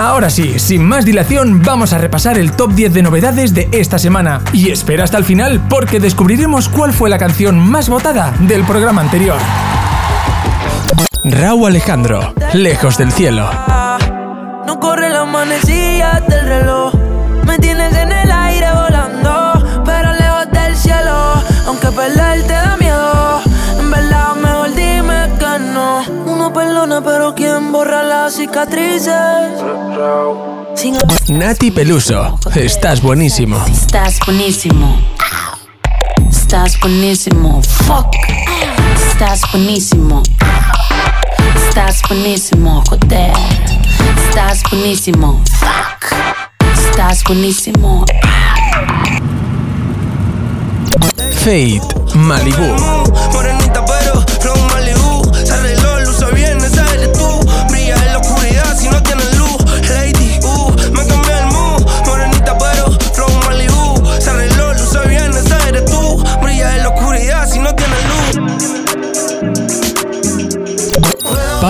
Ahora sí, sin más dilación, vamos a repasar el top 10 de novedades de esta semana. Y espera hasta el final porque descubriremos cuál fue la canción más votada del programa anterior. Raúl Alejandro, Lejos del Cielo. No corre del reloj. Me tienes en el perdona, pero ¿quién borra las cicatrices? Sin Nati Peluso, estás buenísimo. Estás buenísimo. Estás buenísimo. Fuck. Estás buenísimo. Estás buenísimo, joder. Estás buenísimo. Fuck. Estás buenísimo. Fate, Malibu.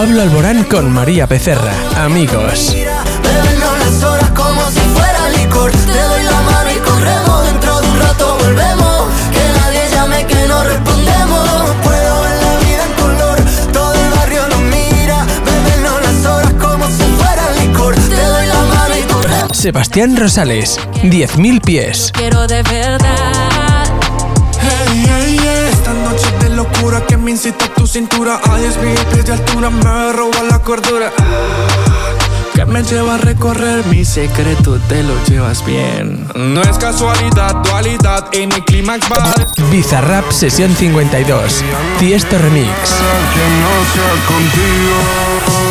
Pablo Alborán con María Becerra, amigos. Bebernos las horas como si fuera licor. Te doy la mano y corremos. Dentro de un rato volvemos. Que nadie llame que no respondemos. Puedo ver la vida en color. Todo el barrio nos mira. Bebernos las horas como si fuera licor. Te doy la mano y corremos. Sebastián Rosales, 10.000 pies. Quiero de verdad. Hey, hey, hey. Esta noche de locura que me incita tu cintura. A 10 mil pies de altura me roba la cordura. Que me lleva a recorrer mi secreto, te lo llevas bien. No es casualidad, dualidad en el clímax va Bizarrap Sesión 52, Tiesto Remix. Que no sea contigo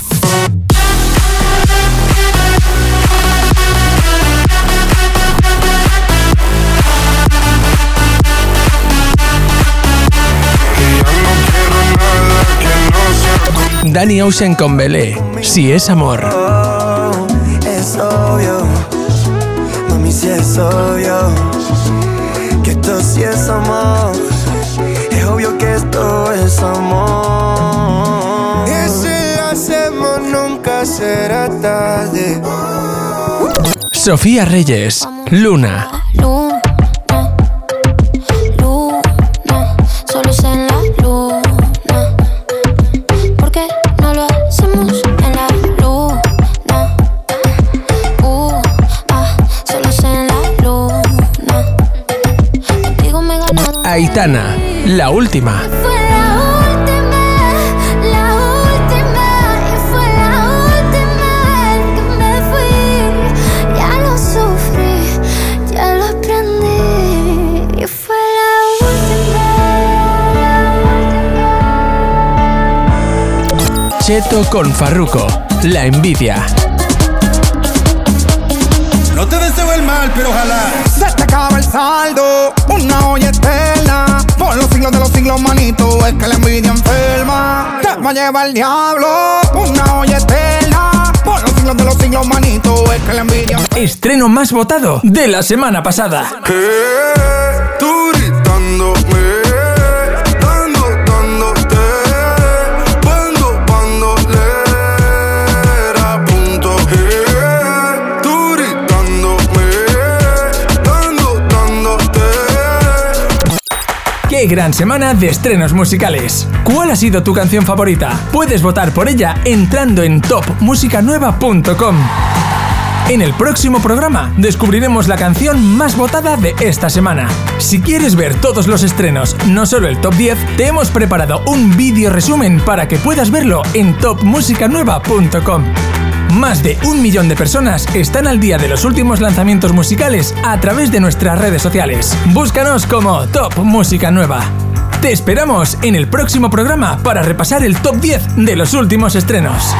Danny Ocean con Belé, Si es amor. Es obvio, mami, si es obvio que esto sí es amor. Es obvio que esto es amor. Y si lo hacemos, nunca será tarde. Sofía Reyes, Luna. Luna, luna, fue la última. Cheto con Farruko, La envidia. No te deseo el mal, pero ojalá. Se te acaba el saldo, una olla eterna. Por los siglos de los siglos, manito, es que la envidia enferma. Te va a llevar el diablo, una olla eterna. Por los siglos de los siglos, manito, es que la envidia Estreno más votado de la semana pasada. Tú gran semana de estrenos musicales! ¿Cuál ha sido tu canción favorita? Puedes votar por ella entrando en topmusicanueva.com. En el próximo programa descubriremos la canción más votada de esta semana. Si quieres ver todos los estrenos, no solo el top 10, te hemos preparado un vídeo resumen para que puedas verlo en topmusicanueva.com. Más de un millón de personas están al día de los últimos lanzamientos musicales a través de nuestras redes sociales. Búscanos como Top Música Nueva. Te esperamos en el próximo programa para repasar el top 10 de los últimos estrenos.